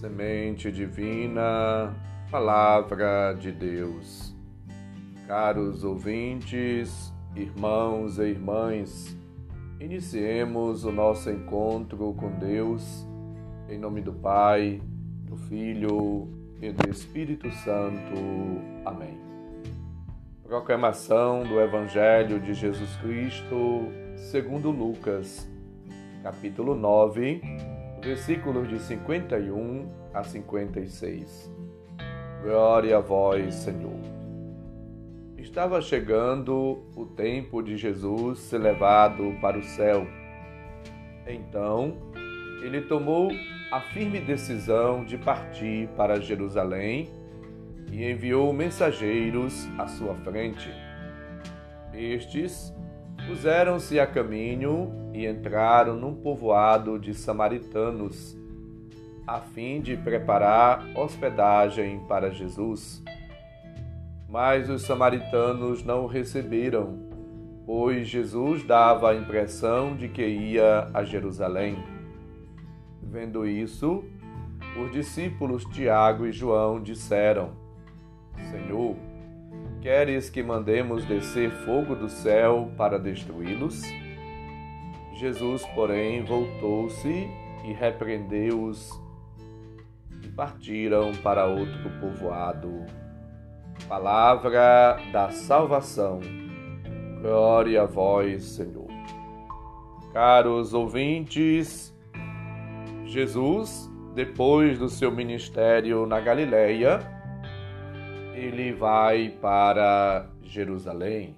Semente divina, Palavra de Deus. Caros ouvintes, irmãos e irmãs, iniciemos o nosso encontro com Deus em nome do Pai, do Filho e do Espírito Santo. Amém. Proclamação do Evangelho de Jesus Cristo, segundo Lucas, capítulo 9, versículos de 51 a 56. Glória a vós, Senhor. Estava chegando o tempo de Jesus ser levado para o céu. Então, ele tomou a firme decisão de partir para Jerusalém e enviou mensageiros à sua frente. Estes puseram-se a caminho e entraram num povoado de samaritanos, a fim de preparar hospedagem para Jesus. Mas os samaritanos não o receberam, pois Jesus dava a impressão de que ia a Jerusalém. Vendo isso, os discípulos Tiago e João disseram: Senhor, Queres que mandemos descer fogo do céu para destruí-los? Jesus, porém, voltou-se e repreendeu-os e partiram para outro povoado. Palavra da salvação. Glória a vós, Senhor. Caros ouvintes, Jesus, depois do seu ministério na Galileia, ele vai para Jerusalém,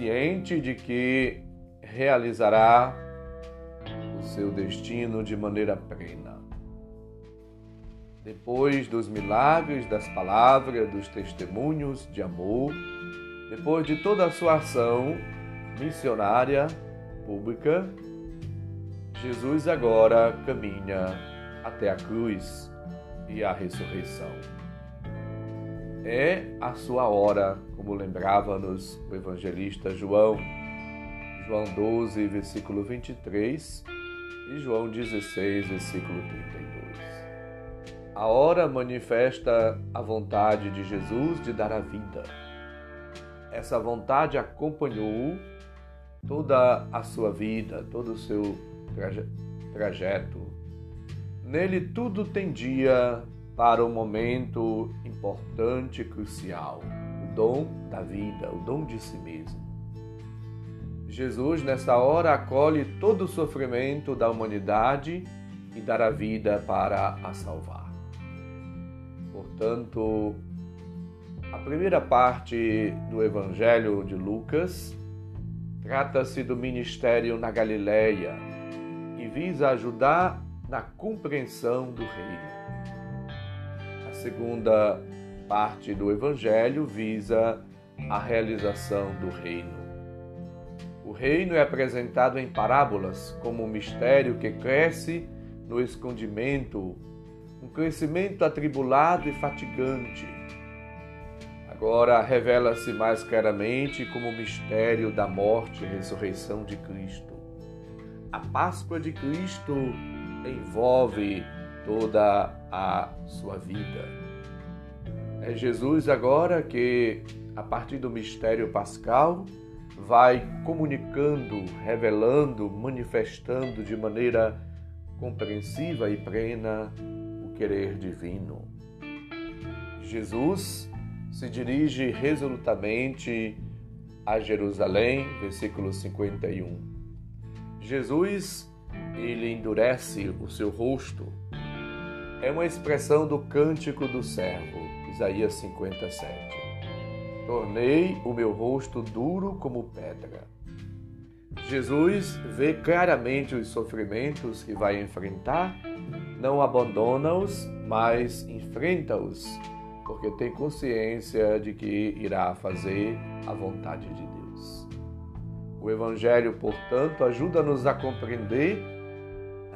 ciente de que realizará o seu destino de maneira plena. Depois dos milagres, das palavras, dos testemunhos de amor, depois de toda a sua ação missionária pública, Jesus agora caminha até a cruz e a ressurreição. É a sua hora, como lembrava-nos o evangelista João, João 12, versículo 23 e João 16, versículo 32. A hora manifesta a vontade de Jesus de dar a vida. Essa vontade acompanhou toda a sua vida, todo o seu trajeto, Nele tudo tendia para um momento importante e crucial, o dom da vida, o dom de si mesmo. Jesus, nessa hora, acolhe todo o sofrimento da humanidade e dará vida para a salvar. Portanto, a primeira parte do Evangelho de Lucas trata-se do ministério na Galileia e visa ajudar na compreensão do reino. A segunda parte do Evangelho visa a realização do reino. O reino é apresentado em parábolas como um mistério que cresce no escondimento, um crescimento atribulado e fatigante. Agora revela-se mais claramente como o mistério da morte e ressurreição de Cristo. A Páscoa de Cristo envolve toda a sua vida. É Jesus agora que, a partir do mistério pascal, vai comunicando, revelando, manifestando de maneira compreensiva e plena o querer divino. Jesus se dirige resolutamente a Jerusalém, versículo 51. Jesus ele endurece o seu rosto. É uma expressão do cântico do servo, Isaías 57. Tornei o meu rosto duro como pedra. Jesus vê claramente os sofrimentos que vai enfrentar, não abandona-os, mas enfrenta-os, porque tem consciência de que irá fazer a vontade de Deus. O Evangelho, portanto, ajuda-nos a compreender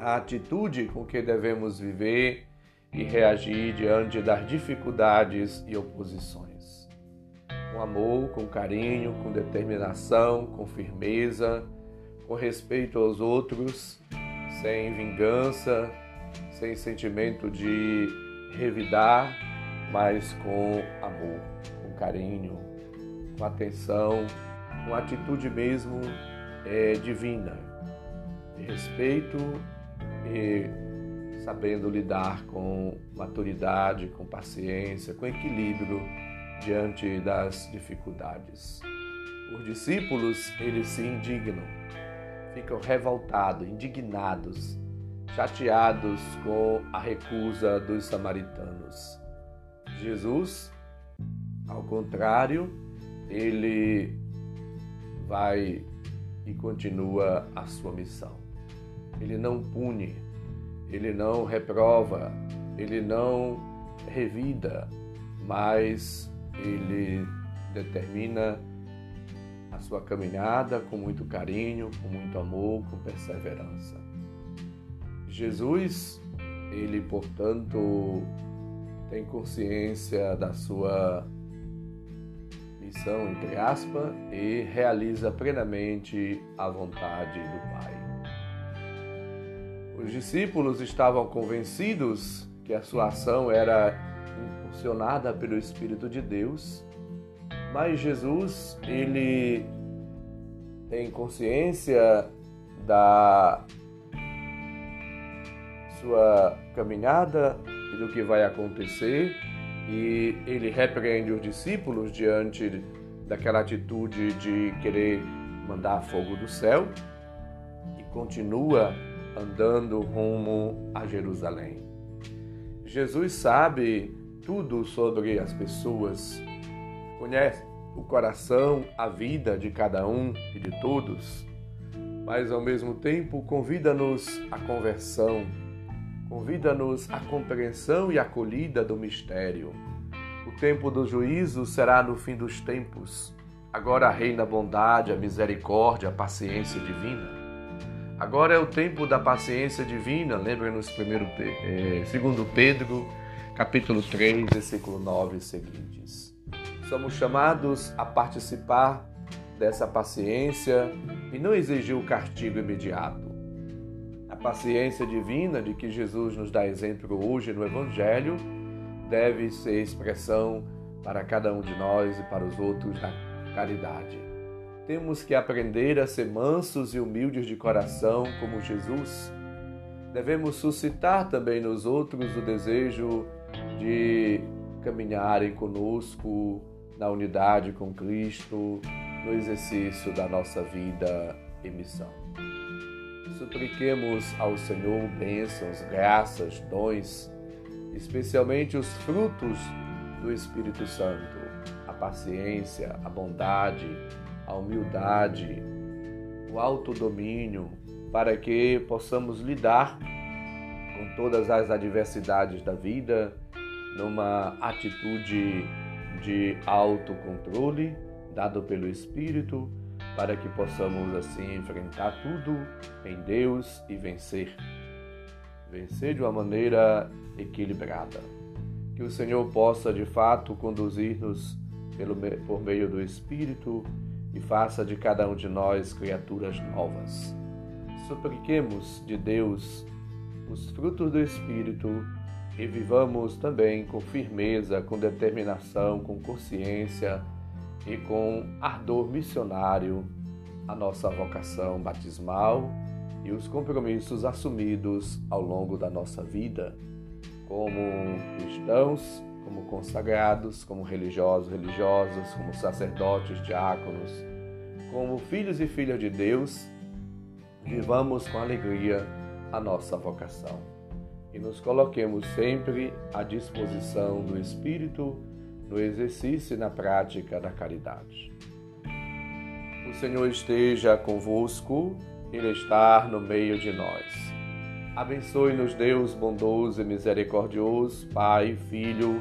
a atitude com que devemos viver e reagir diante das dificuldades e oposições. Com amor, com carinho, com determinação, com firmeza, com respeito aos outros, sem vingança, sem sentimento de revidar, mas com amor, com carinho, com atenção, com atitude mesmo é, divina, de respeito e sabendo lidar com maturidade, com paciência, com equilíbrio diante das dificuldades. Os discípulos, eles se indignam, ficam revoltados, indignados, chateados com a recusa dos samaritanos. Jesus, ao contrário, ele vai e continua a sua missão. Ele não pune, ele não reprova, ele não revida, mas ele determina a sua caminhada com muito carinho, com muito amor, com perseverança. Jesus, ele, portanto, tem consciência da sua missão, entre aspas, e realiza plenamente a vontade do Pai. Os discípulos estavam convencidos que a sua ação era impulsionada pelo Espírito de Deus, mas Jesus, ele tem consciência da sua caminhada e do que vai acontecer, e ele repreende os discípulos diante daquela atitude de querer mandar fogo do céu e continua andando rumo a Jerusalém. Jesus sabe tudo sobre as pessoas, conhece o coração, a vida de cada um e de todos, mas ao mesmo tempo convida-nos à conversão, convida-nos à compreensão e acolhida do mistério. O tempo do juízo será no fim dos tempos. Agora reina a bondade, a misericórdia, a paciência divina. Agora é o tempo da paciência divina, lembra-nos primeiro, eh, segundo Pedro capítulo 3, versículo 9 e seguintes. Somos chamados a participar dessa paciência e não exigir o castigo imediato. A paciência divina de que Jesus nos dá exemplo hoje no Evangelho deve ser expressão para cada um de nós e para os outros da caridade. Temos que aprender a ser mansos e humildes de coração como Jesus. Devemos suscitar também nos outros o desejo de caminharem conosco na unidade com Cristo, no exercício da nossa vida e missão. Supliquemos ao Senhor bênçãos, graças, dons, especialmente os frutos do Espírito Santo, a paciência, a bondade, a humildade, o autodomínio, para que possamos lidar com todas as adversidades da vida numa atitude de autocontrole dado pelo Espírito, para que possamos assim enfrentar tudo em Deus e vencer. Vencer de uma maneira equilibrada. Que o Senhor possa de fato conduzir-nos por meio do Espírito e faça de cada um de nós criaturas novas. Supliquemos de Deus os frutos do Espírito e vivamos também com firmeza, com determinação, com consciência e com ardor missionário a nossa vocação batismal e os compromissos assumidos ao longo da nossa vida, como cristãos, como consagrados, como religiosos, religiosas, como sacerdotes, diáconos, como filhos e filhas de Deus, vivamos com alegria a nossa vocação e nos coloquemos sempre à disposição do Espírito no exercício e na prática da caridade. O Senhor esteja convosco, Ele está no meio de nós. Abençoe-nos, Deus bondoso e misericordioso, Pai, Filho